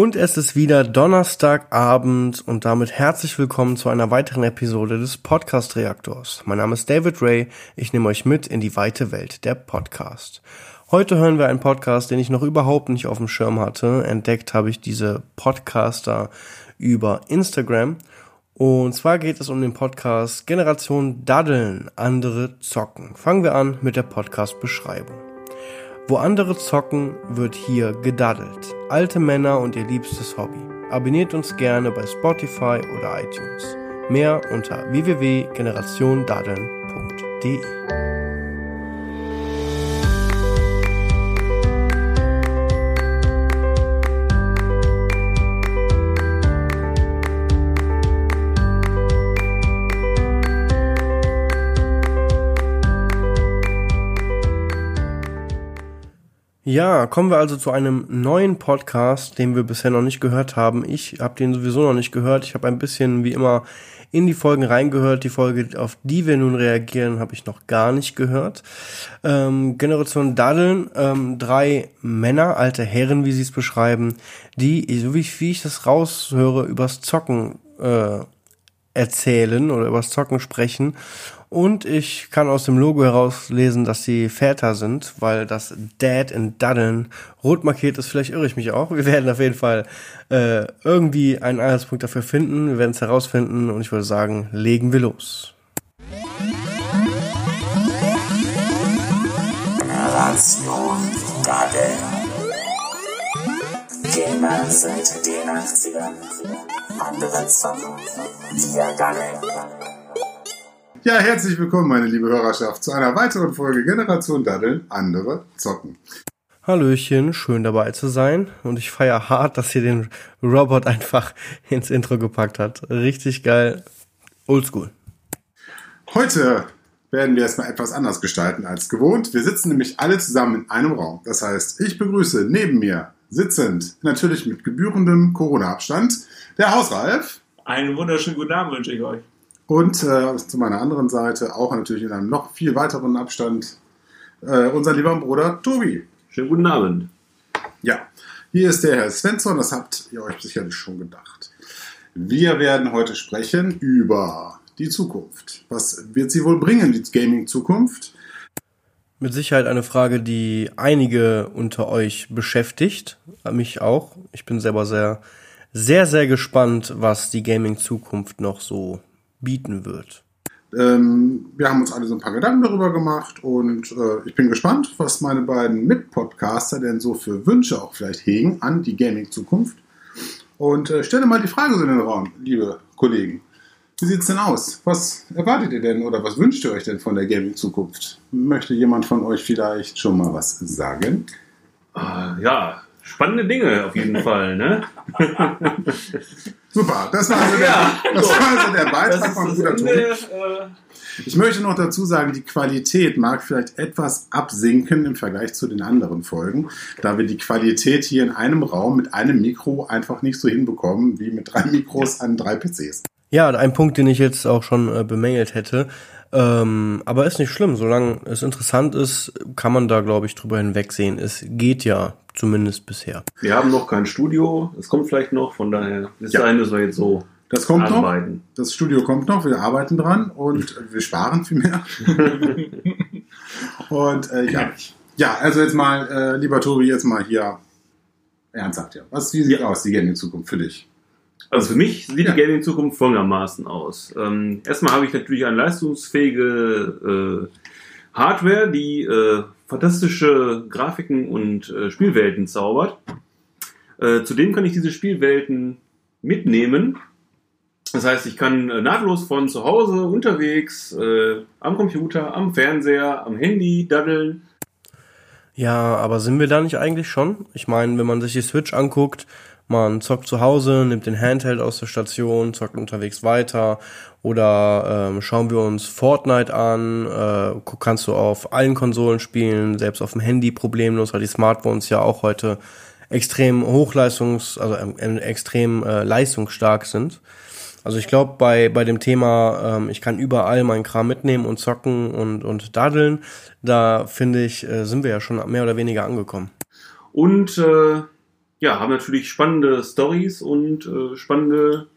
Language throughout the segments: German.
Und es ist wieder Donnerstagabend und damit herzlich willkommen zu einer weiteren Episode des Podcast Reaktors. Mein Name ist David Ray. Ich nehme euch mit in die weite Welt der Podcast. Heute hören wir einen Podcast, den ich noch überhaupt nicht auf dem Schirm hatte. Entdeckt habe ich diese Podcaster über Instagram. Und zwar geht es um den Podcast Generation Daddeln, andere zocken. Fangen wir an mit der Podcast-Beschreibung. Wo andere zocken, wird hier gedaddelt. Alte Männer und ihr liebstes Hobby. Abonniert uns gerne bei Spotify oder iTunes. Mehr unter www.generationdaddeln.de. Ja, kommen wir also zu einem neuen Podcast, den wir bisher noch nicht gehört haben. Ich habe den sowieso noch nicht gehört. Ich habe ein bisschen wie immer in die Folgen reingehört. Die Folge, auf die wir nun reagieren, habe ich noch gar nicht gehört. Ähm, Generation Daddeln, ähm, drei Männer, alte Herren, wie sie es beschreiben, die, so wie ich, wie ich das raushöre, übers Zocken äh, erzählen oder übers Zocken sprechen und ich kann aus dem Logo herauslesen, dass sie Väter sind, weil das Dad in Daddeln rot markiert ist. Vielleicht irre ich mich auch. Wir werden auf jeden Fall äh, irgendwie einen Anhaltspunkt dafür finden. Wir werden es herausfinden und ich würde sagen, legen wir los. Generation Daddeln. Gamer seit den 80ern. Andere zocken. Wir daddeln. Ja, herzlich willkommen, meine liebe Hörerschaft, zu einer weiteren Folge Generation Daddeln, andere zocken. Hallöchen, schön dabei zu sein. Und ich feiere hart, dass ihr den Robot einfach ins Intro gepackt hat. Richtig geil. Oldschool. Heute werden wir erstmal etwas anders gestalten als gewohnt. Wir sitzen nämlich alle zusammen in einem Raum. Das heißt, ich begrüße neben mir sitzend, natürlich mit gebührendem Corona-Abstand, der Hausralf. Einen wunderschönen guten Abend wünsche ich euch. Und äh, zu meiner anderen Seite, auch natürlich in einem noch viel weiteren Abstand, äh, unser lieber Bruder Tobi. Schönen guten Abend. Ja, hier ist der Herr Svensson, das habt ihr euch sicherlich schon gedacht. Wir werden heute sprechen über die Zukunft. Was wird sie wohl bringen, die Gaming-Zukunft? Mit Sicherheit eine Frage, die einige unter euch beschäftigt, mich auch. Ich bin selber sehr, sehr, sehr gespannt, was die Gaming-Zukunft noch so bieten wird. Ähm, wir haben uns alle so ein paar Gedanken darüber gemacht und äh, ich bin gespannt, was meine beiden Mitpodcaster denn so für Wünsche auch vielleicht hegen an die Gaming-Zukunft. Und äh, stelle mal die Frage so in den Raum, liebe Kollegen. Wie sieht es denn aus? Was erwartet ihr denn oder was wünscht ihr euch denn von der Gaming-Zukunft? Möchte jemand von euch vielleicht schon mal was sagen? Uh, ja, spannende Dinge auf jeden Fall, ne? Super, das war also der, ja, das war also der Beitrag von Bruder Tobi. Äh, ich möchte noch dazu sagen, die Qualität mag vielleicht etwas absinken im Vergleich zu den anderen Folgen, da wir die Qualität hier in einem Raum mit einem Mikro einfach nicht so hinbekommen wie mit drei Mikros an drei PCs. Ja, ein Punkt, den ich jetzt auch schon äh, bemängelt hätte. Ähm, aber ist nicht schlimm, solange es interessant ist, kann man da, glaube ich, drüber hinwegsehen. Es geht ja zumindest bisher. Wir haben noch kein Studio, es kommt vielleicht noch, von daher ist ja. dass wir jetzt so das kommt arbeiten. noch. Das Studio kommt noch, wir arbeiten dran und wir sparen viel mehr. und äh, ja. ja, also jetzt mal, äh, lieber Tobi, jetzt mal hier ernsthaft ja. Was, wie sieht ja. aus, die Gaming-Zukunft für dich? Also für mich sieht ja. die Gaming-Zukunft folgendermaßen aus. Ähm, erstmal habe ich natürlich eine leistungsfähige äh, Hardware, die äh, fantastische Grafiken und äh, Spielwelten zaubert. Äh, zudem kann ich diese Spielwelten mitnehmen. Das heißt, ich kann äh, nahtlos von zu Hause, unterwegs, äh, am Computer, am Fernseher, am Handy daddeln. Ja, aber sind wir da nicht eigentlich schon? Ich meine, wenn man sich die Switch anguckt, man zockt zu Hause, nimmt den Handheld aus der Station, zockt unterwegs weiter oder ähm, schauen wir uns Fortnite an, äh, kannst du auf allen Konsolen spielen, selbst auf dem Handy problemlos, weil die Smartphones ja auch heute extrem hochleistungs-, also ähm, extrem äh, leistungsstark sind. Also ich glaube, bei, bei dem Thema, ähm, ich kann überall meinen Kram mitnehmen und zocken und, und daddeln, da finde ich, äh, sind wir ja schon mehr oder weniger angekommen. Und äh, ja, haben natürlich spannende Stories und äh, spannende,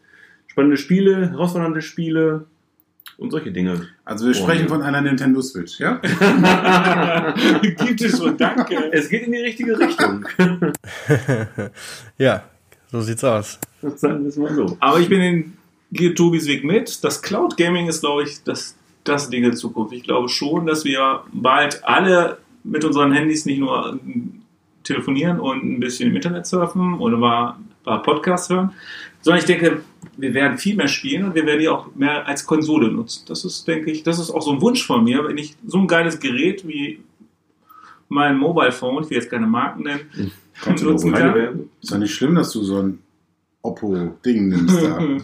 spannende Spiele, herausfordernde Spiele und solche Dinge. Also wir sprechen Und- von einer Nintendo Switch, ja? Gibt es schon, danke. Es geht in die richtige Richtung. ja, so sieht's aus. Sagen wir es mal so. Aber ich bin in geht Tobis Weg mit. Das Cloud Gaming ist, glaube ich, das, das Ding der Zukunft. Ich glaube schon, dass wir bald alle mit unseren Handys nicht nur telefonieren und ein bisschen im Internet surfen oder mal ein paar Podcasts hören, sondern ich denke, wir werden viel mehr spielen und wir werden die auch mehr als Konsole nutzen. Das ist, denke ich, das ist auch so ein Wunsch von mir, wenn ich so ein geiles Gerät wie mein Mobile Phone, ich will jetzt keine Marken nennen, nutzen Keine kann. Werbung. Ist doch nicht schlimm, dass du so ein Oppo-Ding nimmst da.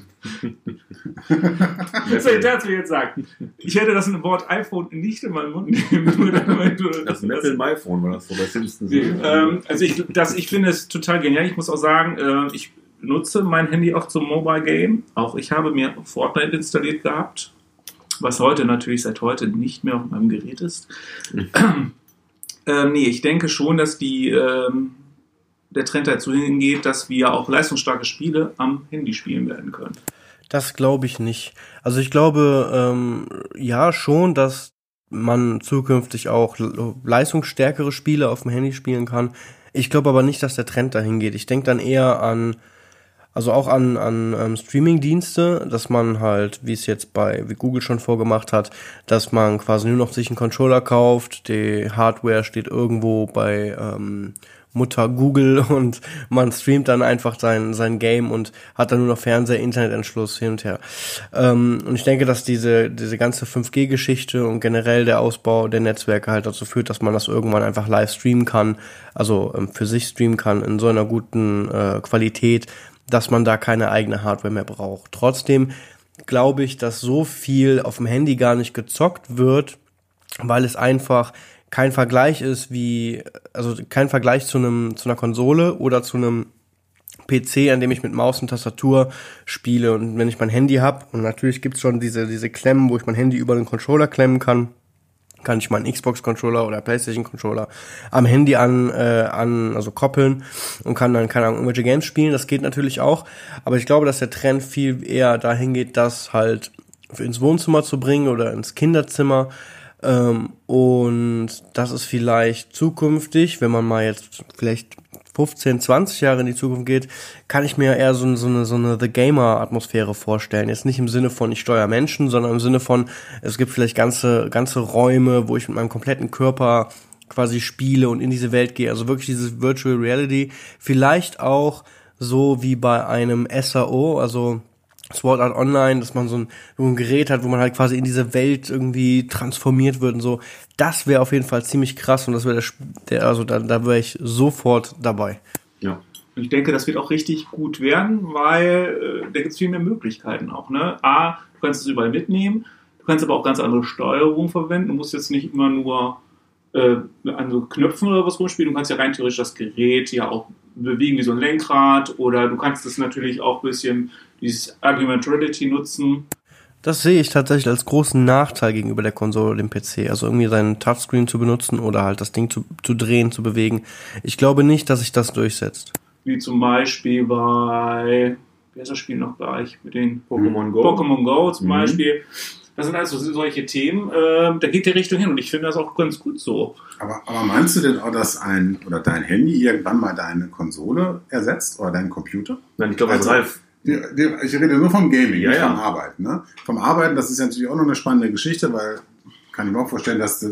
Das soll ich dazu jetzt sagen. Ich hätte das Wort iPhone nicht in meinen Mund nehmen. Das Metal My Phone war das so bei Simpsons. ähm, also ich, das, ich finde es total genial. Ich muss auch sagen, äh, ich nutze mein Handy auch zum Mobile Game. Auch ich habe mir Fortnite installiert gehabt, was heute natürlich seit heute nicht mehr auf meinem Gerät ist. ähm, nee, ich denke schon, dass die, ähm, der Trend dazu hingeht, dass wir auch leistungsstarke Spiele am Handy spielen werden können. Das glaube ich nicht. Also ich glaube, ähm, ja schon, dass man zukünftig auch le- leistungsstärkere Spiele auf dem Handy spielen kann. Ich glaube aber nicht, dass der Trend dahin geht. Ich denke dann eher an, also auch an, an ähm, Streaming-Dienste, dass man halt, wie es jetzt bei wie Google schon vorgemacht hat, dass man quasi nur noch sich einen Controller kauft, die Hardware steht irgendwo bei ähm, Mutter Google und man streamt dann einfach sein, sein Game und hat dann nur noch Fernseher, Internetanschluss hin und her. Ähm, und ich denke, dass diese, diese ganze 5G-Geschichte und generell der Ausbau der Netzwerke halt dazu führt, dass man das irgendwann einfach live streamen kann, also ähm, für sich streamen kann in so einer guten äh, Qualität, dass man da keine eigene Hardware mehr braucht. Trotzdem glaube ich, dass so viel auf dem Handy gar nicht gezockt wird, weil es einfach kein Vergleich ist wie, also kein Vergleich zu einem, zu einer Konsole oder zu einem PC, an dem ich mit Maus und Tastatur spiele und wenn ich mein Handy habe und natürlich gibt's schon diese, diese Klemmen, wo ich mein Handy über den Controller klemmen kann, kann ich meinen Xbox-Controller oder PlayStation-Controller am Handy an, äh, an, also koppeln und kann dann, keine Ahnung, irgendwelche Games spielen. Das geht natürlich auch. Aber ich glaube, dass der Trend viel eher dahin geht, das halt ins Wohnzimmer zu bringen oder ins Kinderzimmer. Ähm, und das ist vielleicht zukünftig, wenn man mal jetzt vielleicht 15, 20 Jahre in die Zukunft geht, kann ich mir eher so, so eine, so eine The Gamer-Atmosphäre vorstellen. Jetzt nicht im Sinne von, ich steuere Menschen, sondern im Sinne von, es gibt vielleicht ganze, ganze Räume, wo ich mit meinem kompletten Körper quasi spiele und in diese Welt gehe. Also wirklich dieses Virtual Reality. Vielleicht auch so wie bei einem SAO, also Sword Art Online, dass man so ein, so ein Gerät hat, wo man halt quasi in diese Welt irgendwie transformiert wird und so. Das wäre auf jeden Fall ziemlich krass und das wäre der, also da, da wäre ich sofort dabei. Ja. Und ich denke, das wird auch richtig gut werden, weil äh, da gibt es viel mehr Möglichkeiten auch. Ne? A, du kannst es überall mitnehmen, du kannst aber auch ganz andere Steuerung verwenden. Du musst jetzt nicht immer nur äh, an so Knöpfen oder was rumspielen. Du kannst ja rein theoretisch das Gerät ja auch bewegen wie so ein Lenkrad oder du kannst es natürlich auch ein bisschen dieses Argumentality nutzen. Das sehe ich tatsächlich als großen Nachteil gegenüber der Konsole oder dem PC. Also irgendwie seinen Touchscreen zu benutzen oder halt das Ding zu, zu drehen, zu bewegen. Ich glaube nicht, dass sich das durchsetzt. Wie zum Beispiel bei, wie heißt das Spiel noch gleich, mit den Pokémon Go. Pokémon Go zum Mhm. Beispiel. Das sind also solche Themen, äh, da geht die Richtung hin und ich finde das auch ganz gut so. Aber, aber meinst du denn auch, dass ein oder dein Handy irgendwann mal deine Konsole ersetzt oder deinen Computer? Nein, ich glaube, Also- also, Ralf. Die, die, ich rede nur vom Gaming, Ja, nicht ja. vom Arbeiten. Ne? Vom Arbeiten, das ist ja natürlich auch noch eine spannende Geschichte, weil kann ich mir auch vorstellen, dass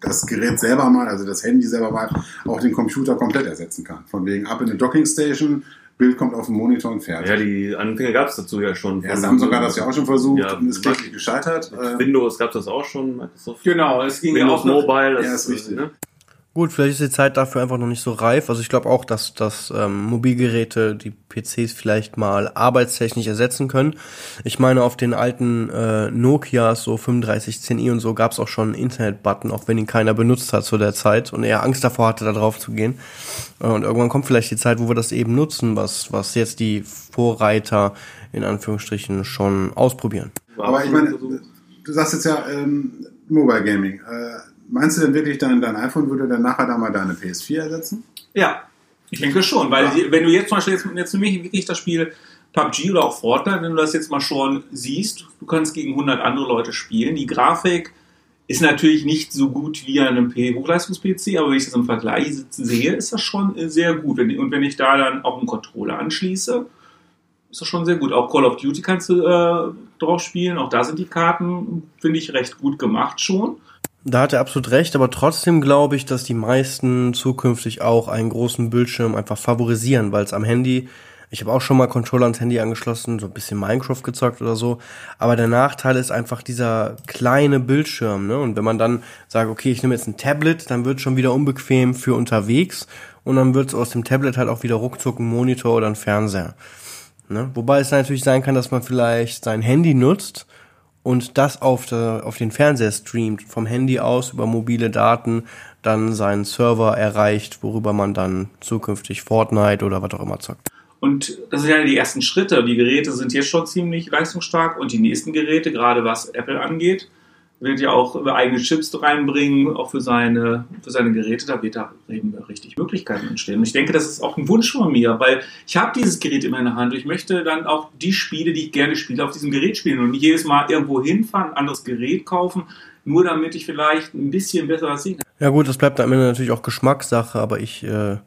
das Gerät selber mal, also das Handy selber mal, auch den Computer komplett ersetzen kann. Von wegen ab in eine Docking Station, Bild kommt auf den Monitor und fertig. Ja, die Anfänge gab es dazu ja schon. Ja, Samsung hat das ja auch schon versucht Ja, und ist kläglich gescheitert. Äh, Windows gab es das auch schon, Microsoft. Genau, es ging Windows Mobile, das Ja, ist richtig. Ne? Gut, vielleicht ist die Zeit dafür einfach noch nicht so reif. Also ich glaube auch, dass, dass ähm, Mobilgeräte die PCs vielleicht mal arbeitstechnisch ersetzen können. Ich meine, auf den alten äh, Nokias, so 3510i und so, gab es auch schon einen Internet-Button, auch wenn ihn keiner benutzt hat zu der Zeit und er Angst davor hatte, da drauf zu gehen. Äh, Und irgendwann kommt vielleicht die Zeit, wo wir das eben nutzen, was, was jetzt die Vorreiter in Anführungsstrichen schon ausprobieren. aber ich meine, du sagst jetzt ja ähm, Mobile Gaming. Äh, meinst du denn wirklich, dein, dein iPhone würde dann nachher da mal deine PS4 ersetzen? Ja, Ich denke schon, weil die- wenn du jetzt zum Beispiel jetzt, jetzt mich wirklich das Spiel PUBG oder auch Fortnite, wenn du das jetzt mal schon siehst, du kannst gegen 100 andere Leute spielen. Die Grafik ist natürlich nicht so gut wie an einem Hochleistungs-PC, aber wenn ich das im Vergleich sehe, ist das schon äh, sehr gut. Und wenn ich da dann auch einen Controller anschließe, ist das schon sehr gut. Auch Call of Duty kannst du äh, drauf spielen. Auch da sind die Karten, finde ich, recht gut gemacht schon. Da hat er absolut recht, aber trotzdem glaube ich, dass die meisten zukünftig auch einen großen Bildschirm einfach favorisieren, weil es am Handy, ich habe auch schon mal Controller ans Handy angeschlossen, so ein bisschen Minecraft gezockt oder so, aber der Nachteil ist einfach dieser kleine Bildschirm, ne? Und wenn man dann sagt, okay, ich nehme jetzt ein Tablet, dann wird schon wieder unbequem für unterwegs und dann wird aus dem Tablet halt auch wieder ruckzuck ein Monitor oder ein Fernseher. Ne? Wobei es natürlich sein kann, dass man vielleicht sein Handy nutzt und das auf, der, auf den Fernseher streamt, vom Handy aus über mobile Daten dann seinen Server erreicht, worüber man dann zukünftig Fortnite oder was auch immer zockt. Und das sind ja die ersten Schritte. Die Geräte sind jetzt schon ziemlich leistungsstark und die nächsten Geräte, gerade was Apple angeht, wird ja auch eigene Chips reinbringen, auch für seine, für seine Geräte. Da wird da eben richtig Möglichkeiten entstehen. Und ich denke, das ist auch ein Wunsch von mir, weil ich habe dieses Gerät immer in der Hand. Ich möchte dann auch die Spiele, die ich gerne spiele, auf diesem Gerät spielen und nicht jedes Mal irgendwo hinfahren, ein anderes Gerät kaufen, nur damit ich vielleicht ein bisschen besser was sehen kann. Ja gut, das bleibt am Ende natürlich auch Geschmackssache, aber ich, äh,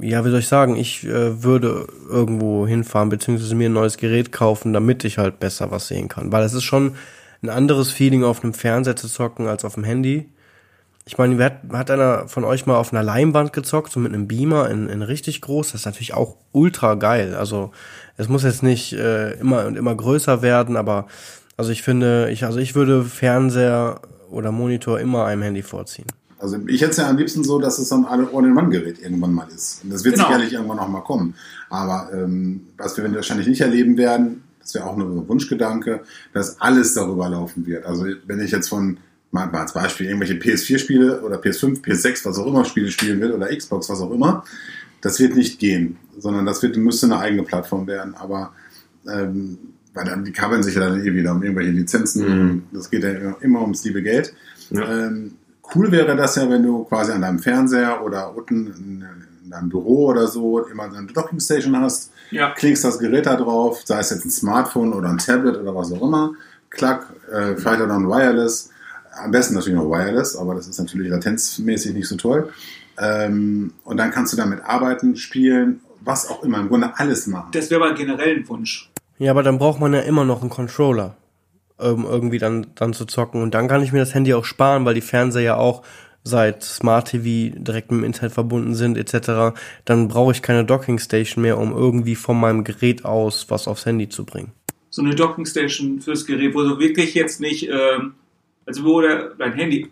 ja, wie soll ich sagen, ich äh, würde irgendwo hinfahren, beziehungsweise mir ein neues Gerät kaufen, damit ich halt besser was sehen kann. Weil es ist schon ein anderes Feeling, auf einem Fernseher zu zocken, als auf dem Handy. Ich meine, wer hat, hat einer von euch mal auf einer Leinwand gezockt, so mit einem Beamer in, in richtig groß? Das ist natürlich auch ultra geil. Also es muss jetzt nicht äh, immer und immer größer werden, aber also ich finde, ich, also ich würde Fernseher oder Monitor immer einem Handy vorziehen. Also ich hätte es ja am liebsten so, dass es so ein All-in-One-Gerät irgendwann mal ist. Und das wird Genau. sicherlich irgendwann noch mal kommen. Aber ähm, was wir wahrscheinlich nicht erleben werden, das wäre auch nur ein Wunschgedanke, dass alles darüber laufen wird. Also wenn ich jetzt von, mal, als Beispiel, irgendwelche PS4-Spiele oder PS5, PS6, was auch immer Spiele spielen will oder Xbox, was auch immer, das wird nicht gehen, sondern das wird, müsste eine eigene Plattform werden. Aber ähm, weil dann, die kabeln sich ja dann eh wieder um irgendwelche Lizenzen. Mhm. Das geht ja immer, immer ums liebe Geld. Ja. Ähm, cool wäre das ja, wenn du quasi an deinem Fernseher oder unten in, in deinem Büro oder so immer so eine Dockingstation hast, Ja. klickst das Gerät da drauf, sei es jetzt ein Smartphone oder ein Tablet oder was auch immer, klack, äh, vielleicht auch dann Wireless, am besten natürlich noch Wireless, aber das ist natürlich latenzmäßig nicht so toll. Ähm, und dann kannst du damit arbeiten, spielen, was auch immer, im Grunde alles machen. Das wäre aber generell ein Wunsch. Ja, aber dann braucht man ja immer noch einen Controller, um irgendwie dann, dann zu zocken. Und dann kann ich mir das Handy auch sparen, weil die Fernseher ja auch seit Smart TV direkt mit dem Internet verbunden sind etc. Dann brauche ich keine Docking Station mehr, um irgendwie von meinem Gerät aus was aufs Handy zu bringen. so eine Dockingstation fürs Gerät, wo du wirklich jetzt nicht, ähm, also wo du dein Handy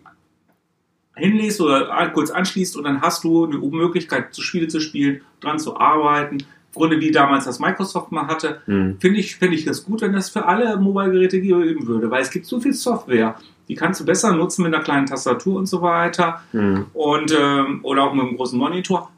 hinlegst oder kurz anschließt und dann hast du eine Möglichkeit, zu Spiele zu spielen, dran zu arbeiten. Grunde wie damals das Microsoft mal hatte, Hm. finde ich, finde ich das gut, wenn das für alle Mobile-Geräte geben würde, weil es gibt so viel Software, die kannst du besser nutzen mit einer kleinen Tastatur und so weiter Hm. und ähm, oder auch mit einem großen Monitor.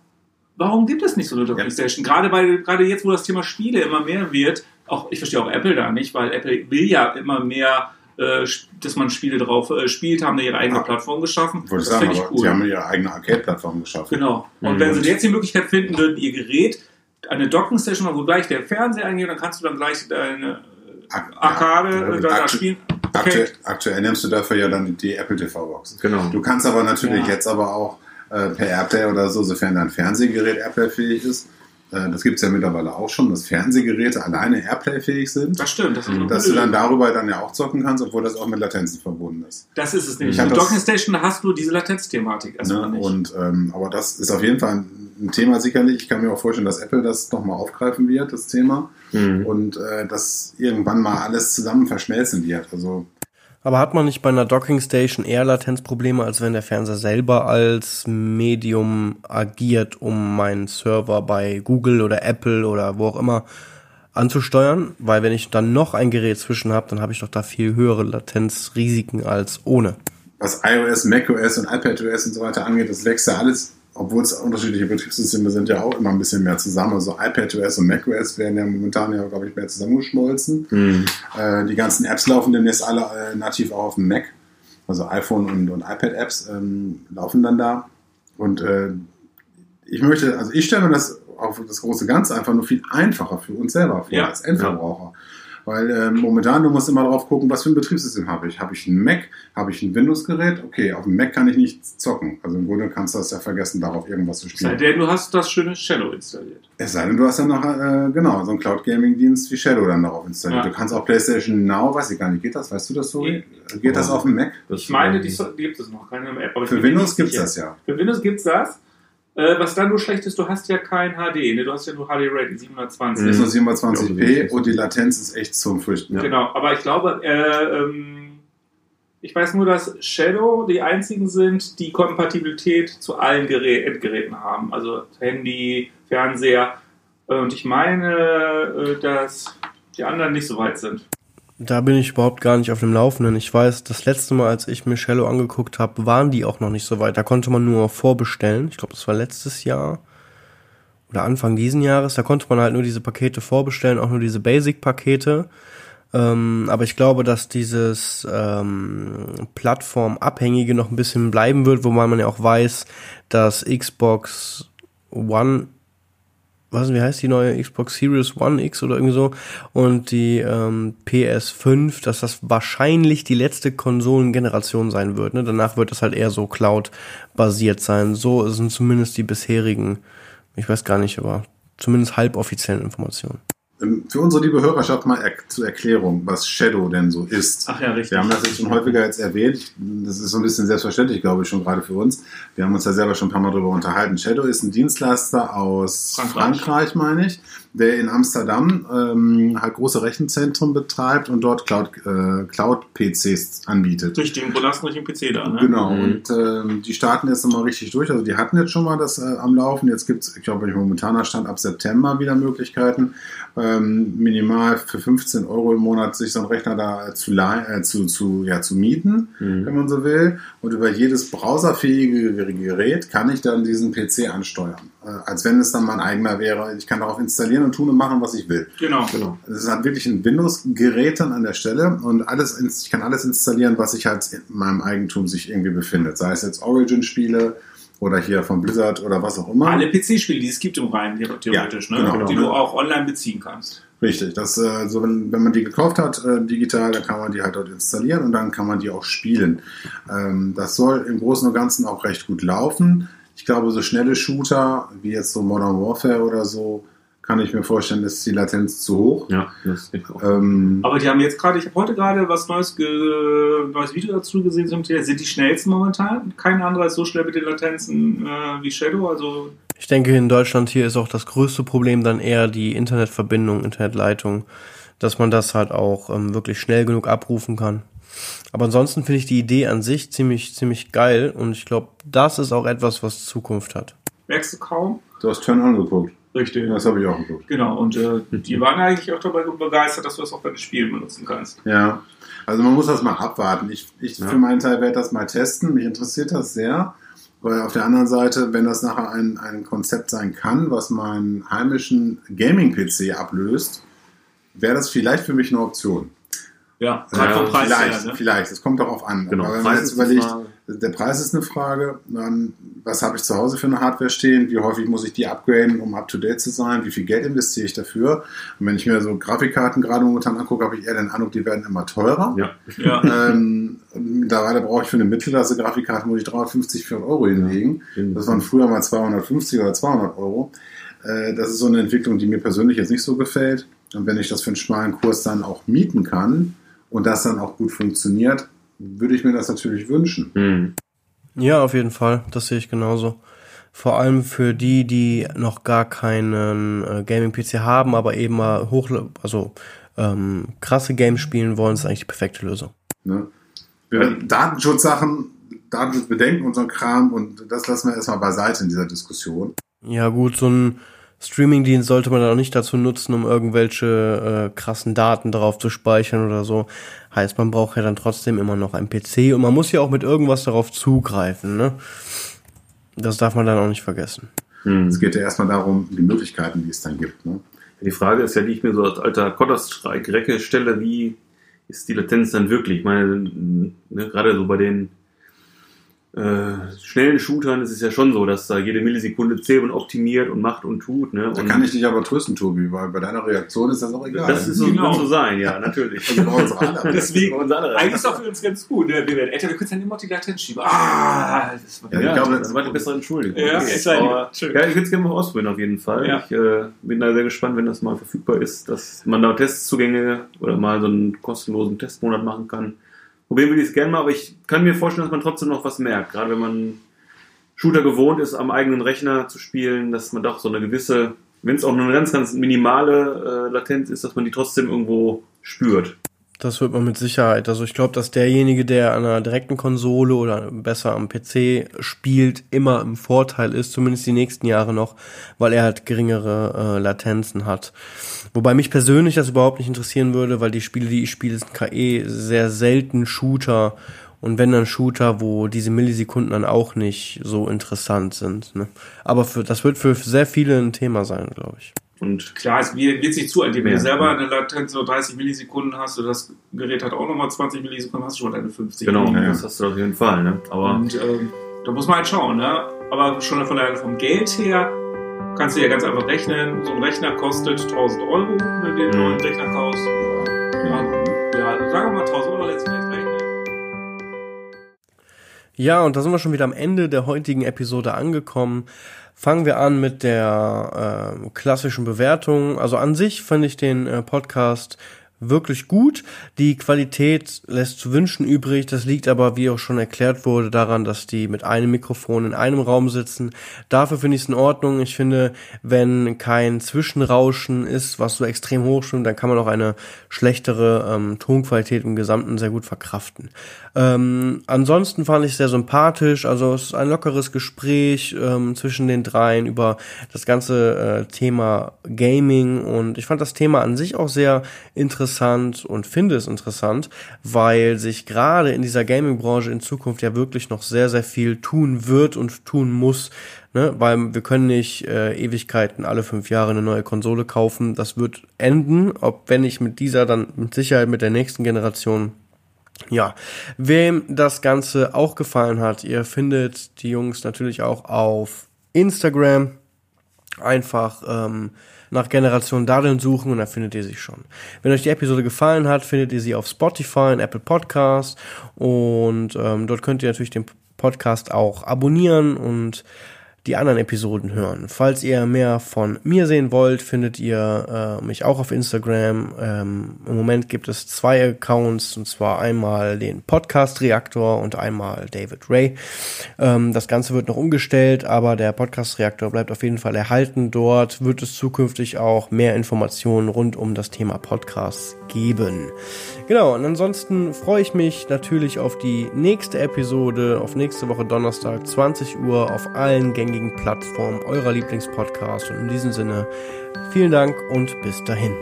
Warum gibt es nicht so eine Docking Station? Gerade bei gerade jetzt, wo das Thema Spiele immer mehr wird, auch ich verstehe auch Apple da nicht, weil Apple will ja immer mehr, äh, dass man Spiele drauf äh, spielt, haben da ihre eigene Ah. Plattform geschaffen. Wollte das sagen, finde ich cool. sie haben ihre eigene Arcade-Plattform geschaffen. Genau. Und Mhm. wenn sie jetzt die Möglichkeit finden würden, ihr Gerät eine Docking Station, wo gleich der Fernseher eingeht, dann kannst du dann gleich deine Ak- Arcade ja, da, spielen. Aktuell, aktuell nimmst du dafür ja dann die Apple TV-Box. Genau. Du kannst aber natürlich Ja. jetzt aber auch äh, per Airplay oder so, sofern dein Fernsehgerät Airplay-fähig ist, äh, das gibt es ja mittlerweile auch schon, dass Fernsehgeräte alleine Airplay-fähig sind, Das stimmt. Das ist, dass du dann darüber dann ja auch zocken kannst, obwohl das auch mit Latenzen verbunden ist. das ist es nämlich. Mit Docking Station hast du diese Latenzthematik erstmal Ne? nicht. Und, ähm, aber das ist auf jeden Fall ein, Thema sicherlich. Ich kann mir auch vorstellen, dass Apple das nochmal aufgreifen wird, das Thema. Hm. Und äh, dass irgendwann mal alles zusammen verschmelzen wird. Also Aber hat man nicht bei einer Docking Station eher Latenzprobleme, als wenn der Fernseher selber als Medium agiert, um meinen Server bei Google oder Apple oder wo auch immer anzusteuern? Weil wenn ich dann noch ein Gerät zwischen habe, dann habe ich doch da viel höhere Latenzrisiken als ohne. was iOS, macOS und iPadOS und so weiter angeht, das wächst ja alles, obwohl es unterschiedliche Betriebssysteme sind, ja auch immer ein bisschen mehr zusammen. Also iPadOS und macOS werden ja momentan ja, glaube ich, mehr zusammengeschmolzen. Hm. Äh, die ganzen Apps laufen demnächst alle äh, nativ auch auf dem Mac. Also iPhone und, und iPad-Apps ähm, laufen dann da. Und äh, ich möchte, also ich stelle mir das auf das große Ganze einfach nur viel einfacher für uns selber vor Ja. als Endverbraucher. Weil äh, momentan, du musst immer drauf gucken, was für ein Betriebssystem habe ich. Habe ich ein Mac? Habe ich ein Windows-Gerät? Okay, auf dem Mac kann ich nicht zocken. Also im Grunde kannst du das ja vergessen, darauf irgendwas zu spielen. Seitdem du hast das schöne Shadow installiert. Es sei denn, du hast ja noch, äh, genau, so einen Cloud-Gaming-Dienst wie Shadow dann darauf installiert. Ja. Du kannst auch PlayStation Now, weiß ich gar nicht, geht das? Weißt du das so? Nee. Geht das auf dem Mac? Ich meine, die, ähm, gibt es noch, keine App. aber ich Für Windows nicht gibt's sicher. das ja. Für Windows gibt's das. Äh, was dann nur schlecht ist, du hast ja kein HD, ne? du hast ja nur HD Rating 720. Mhm. Ist nur Ja, 720p so und die Latenz ist echt zum Fürchten. Ja. Genau, aber ich glaube, äh, ähm, ich weiß nur, dass Shadow die einzigen sind, die Kompatibilität zu allen Gerä Endgeräten haben. Also Handy, Fernseher. Äh, Und ich meine, äh, dass die anderen nicht so weit sind. Da bin ich überhaupt gar nicht auf dem Laufenden. Ich weiß, das letzte Mal, als ich mir Shello angeguckt habe, waren die auch noch nicht so weit. Da konnte man nur vorbestellen. Ich glaube, das war letztes Jahr oder Anfang diesen Jahres. Da konnte man halt nur diese Pakete vorbestellen, auch nur diese Basic-Pakete. Ähm, aber ich glaube, dass dieses ähm, Plattformabhängige noch ein bisschen bleiben wird, wobei man ja auch weiß, dass Xbox One was, wie heißt die neue Xbox Series One X oder irgendwie so und die ähm, PS5, dass das wahrscheinlich die letzte Konsolengeneration sein wird. Ne? Danach wird es halt eher so Cloud-basiert sein. So sind zumindest die bisherigen, ich weiß gar nicht, aber zumindest halboffiziellen Informationen. Ähm, Für unsere liebe Hörerschaft mal er zur Erklärung, was Shadow denn so ist. Ach ja, richtig. Wir haben das jetzt schon häufiger jetzt erwähnt. Das ist so ein bisschen selbstverständlich, glaube ich, schon gerade für uns. Wir haben uns da selber schon ein paar Mal drüber unterhalten. Shadow ist ein Dienstleister aus Frankreich. Frankreich, meine ich, der in Amsterdam ähm, halt große Rechenzentren betreibt und dort Cloud, äh, Cloud-PCs anbietet. Durch den Bruder hast du durch den PC da, ne? Genau, Mhm. und ähm, die starten jetzt nochmal richtig durch. Also die hatten jetzt schon mal das äh, am Laufen. Jetzt gibt es, ich glaube, momentaner Stand ab September wieder Möglichkeiten, ähm, minimal für 15 Euro im Monat sich so einen Rechner da zu, äh, zu, zu, ja, zu mieten, Mhm. wenn man so will. Und über jedes browserfähige Gerät kann ich dann diesen PC ansteuern. Äh, als wenn es dann mein eigener wäre. Ich kann darauf installieren und tun und machen, was ich will. Genau. Genau. Es hat wirklich ein Windows-Gerät dann an der Stelle und alles, ich kann alles installieren, was sich halt in meinem Eigentum sich irgendwie befindet. Sei es jetzt Origin-Spiele oder hier von Blizzard oder was auch immer. Alle PC-Spiele, die es gibt im Reinen, theoretisch, Ja, ne? genau. die du auch online beziehen kannst. Richtig. Das, äh, so wenn, wenn man die gekauft hat, äh, digital, dann kann man die halt dort installieren und dann kann man die auch spielen. Ähm, das soll im Großen und Ganzen auch recht gut laufen. Ich glaube, so schnelle Shooter wie jetzt so Modern Warfare oder so, kann ich mir vorstellen, ist die Latenz zu hoch. Ja, das ich auch. Ähm, Aber die haben jetzt gerade, ich habe heute gerade was neues, ge, neues Video dazu gesehen, zum Thema, sind die schnellsten momentan. Kein anderer ist so schnell mit den Latenzen äh, wie Shadow. Also Ich denke, in Deutschland hier ist auch das größte Problem dann eher die Internetverbindung, Internetleitung, dass man das halt auch ähm, wirklich schnell genug abrufen kann. Aber ansonsten finde ich die Idee an sich ziemlich, ziemlich geil und ich glaube, das ist auch etwas, was Zukunft hat. merkst du kaum. du hast Turn On geguckt. Richtig. Das habe ich auch geguckt. Genau, und äh, die waren eigentlich auch dabei begeistert, dass du das auch bei den Spielen benutzen kannst. Ja, also man muss das mal abwarten. Ich, ich Ja. für meinen Teil werde das mal testen. Mich interessiert das sehr. Weil auf der anderen Seite, wenn das nachher ein, ein Konzept sein kann, was meinen heimischen Gaming-PC ablöst, wäre das vielleicht für mich eine Option. Ja, gerade gerade vom Preis vielleicht, her. Ne? vielleicht. Es kommt darauf an. Genau. Aber wenn man jetzt überlegt, der Preis ist eine Frage. Dann, was habe ich zu Hause für eine Hardware stehen? Wie häufig muss ich die upgraden, um up to date zu sein? Wie viel Geld investiere ich dafür? Und wenn ich mir so Grafikkarten gerade momentan angucke, habe ich eher den Eindruck, die werden immer teurer. Ja. Ja. ähm, mittlerweile brauche ich für eine Mittelklasse-Grafikkarte muss ich 350, 400 Euro hinlegen. Das waren früher mal 250 oder 200 Euro. Äh, das ist so eine Entwicklung, die mir persönlich jetzt nicht so gefällt. Und wenn ich das für einen schmalen Kurs dann auch mieten kann und das dann auch gut funktioniert, würde ich mir das natürlich wünschen. Mhm. Ja, auf jeden Fall. Das sehe ich genauso. Vor allem für die, die noch gar keinen äh, Gaming-PC haben, aber eben mal hoch, also ähm, krasse Games spielen wollen, ist eigentlich die perfekte Lösung. Ne? Datenschutzsachen, Datenschutzbedenken und so ein Kram und das lassen wir erstmal beiseite in dieser Diskussion. Ja, gut, so ein Streaming-Dienst sollte man auch nicht dazu nutzen, um irgendwelche äh, krassen Daten drauf zu speichern oder so. Heißt, man braucht ja dann trotzdem immer noch einen PC und man muss ja auch mit irgendwas darauf zugreifen, ne? Das darf man dann auch nicht vergessen. Mhm. Es geht ja erstmal darum, die Möglichkeiten, die es dann gibt. Ne? Die Frage ist ja, die ich mir so als alter Counter-Strike-Recke stelle, wie ist die Latenz dann wirklich? Ich meine, ne, gerade so bei den äh, schnellen Shootern ist es ja schon so, dass da jede Millisekunde zählt und optimiert und macht und tut. Ne? Da Und kann ich dich aber trösten, Tobi, weil bei deiner Reaktion ist das auch egal. das ist so, Genau. so sein, ja, natürlich. also bei uns alle. Deswegen, Unser aller. eigentlich ist doch für uns ganz gut. Ne? Wir werden älter, wir können dann immer die Latenz schieben. Ah, das war Ja, Ja, ich glaube, das war eine bessere Entschuldigung. Ja, Okay. ist Aber, ja, ich würde es gerne mal ausprobieren auf jeden Fall. Ja. Ich äh, bin da sehr gespannt, wenn das mal verfügbar ist, dass man da Testzugänge oder mal so einen kostenlosen Testmonat machen kann. Probieren will ich es gerne mal, aber ich kann mir vorstellen, dass man trotzdem noch was merkt. Gerade wenn man Shooter gewohnt ist, am eigenen Rechner zu spielen, dass man doch so eine gewisse, wenn es auch nur eine ganz, ganz minimale äh, Latenz ist, dass man die trotzdem irgendwo spürt. Das wird man mit Sicherheit. Also ich glaube, dass derjenige, der an einer direkten Konsole oder besser am PC spielt, immer im Vorteil ist, zumindest die nächsten Jahre noch, weil er halt geringere äh, Latenzen hat. Wobei mich persönlich das überhaupt nicht interessieren würde, weil die Spiele, die ich spiele, sind KE sehr selten Shooter. Und wenn dann Shooter, wo diese Millisekunden dann auch nicht so interessant sind. Ne? Aber für, das wird für sehr viele ein Thema sein, glaube ich. Und Klar, es wird wird sich zuaddieren. Wenn Ja. du selber eine Latenz von 30 Millisekunden hast und das Gerät hat auch nochmal 20 Millisekunden, hast du schon deine 50. genau, Ja, ja. das hast du auf jeden Fall. Ne? Aber Und ähm, da muss man halt schauen, ne? Aber schon von der, vom Geld her kannst du ja ganz einfach rechnen. So ein Rechner kostet 1000 Euro, wenn du den Mhm. neuen Rechner kaufst. Ja, ja, sagen wir mal 1000 Euro letztendlich rechnen. Ja, und da sind wir schon wieder am Ende der heutigen Episode angekommen. Fangen wir an mit der äh, klassischen Bewertung. Also an sich fand ich den äh, Podcast wirklich gut. Die Qualität lässt zu wünschen übrig. Das liegt aber, wie auch schon erklärt wurde, daran, dass die mit einem Mikrofon in einem Raum sitzen. Dafür finde ich es in Ordnung. Ich finde, wenn kein Zwischenrauschen ist, was so extrem hoch stimmt, dann kann man auch eine schlechtere ähm, Tonqualität im Gesamten sehr gut verkraften. Ähm, ansonsten fand ich sehr sympathisch. Also es ist ein lockeres Gespräch ähm, zwischen den dreien über das ganze äh, Thema Gaming und ich fand das Thema an sich auch sehr interessant und finde es interessant, weil sich gerade in dieser Gaming-Branche in Zukunft ja wirklich noch sehr, sehr viel tun wird und tun muss. Ne? Weil wir können nicht äh, Ewigkeiten alle fünf Jahre eine neue Konsole kaufen. Das wird enden, ob wenn ich mit dieser dann mit Sicherheit mit der nächsten Generation ja, wem das Ganze auch gefallen hat, ihr findet die Jungs natürlich auch auf Instagram. Einfach ähm, nach Generation Daddeln suchen und dann findet ihr sie schon. Wenn euch die Episode gefallen hat, findet ihr sie auf Spotify und Apple Podcast und ähm, dort könnt ihr natürlich den Podcast auch abonnieren und die anderen Episoden hören. Falls ihr mehr von mir sehen wollt, findet ihr äh, mich auch auf Instagram. Ähm, Im Moment gibt es zwei Accounts, und zwar einmal den Podcast Reaktor und einmal David Ray. Ähm, das Ganze wird noch umgestellt, aber der Podcast Reaktor bleibt auf jeden Fall erhalten. Dort wird es zukünftig auch mehr Informationen rund um das Thema Podcasts geben. Genau, und ansonsten freue ich mich natürlich auf die nächste Episode, auf nächste Woche Donnerstag, 20 Uhr, auf allen gängigen Plattformen eurer Lieblingspodcast. Und in diesem Sinne, vielen Dank und bis dahin.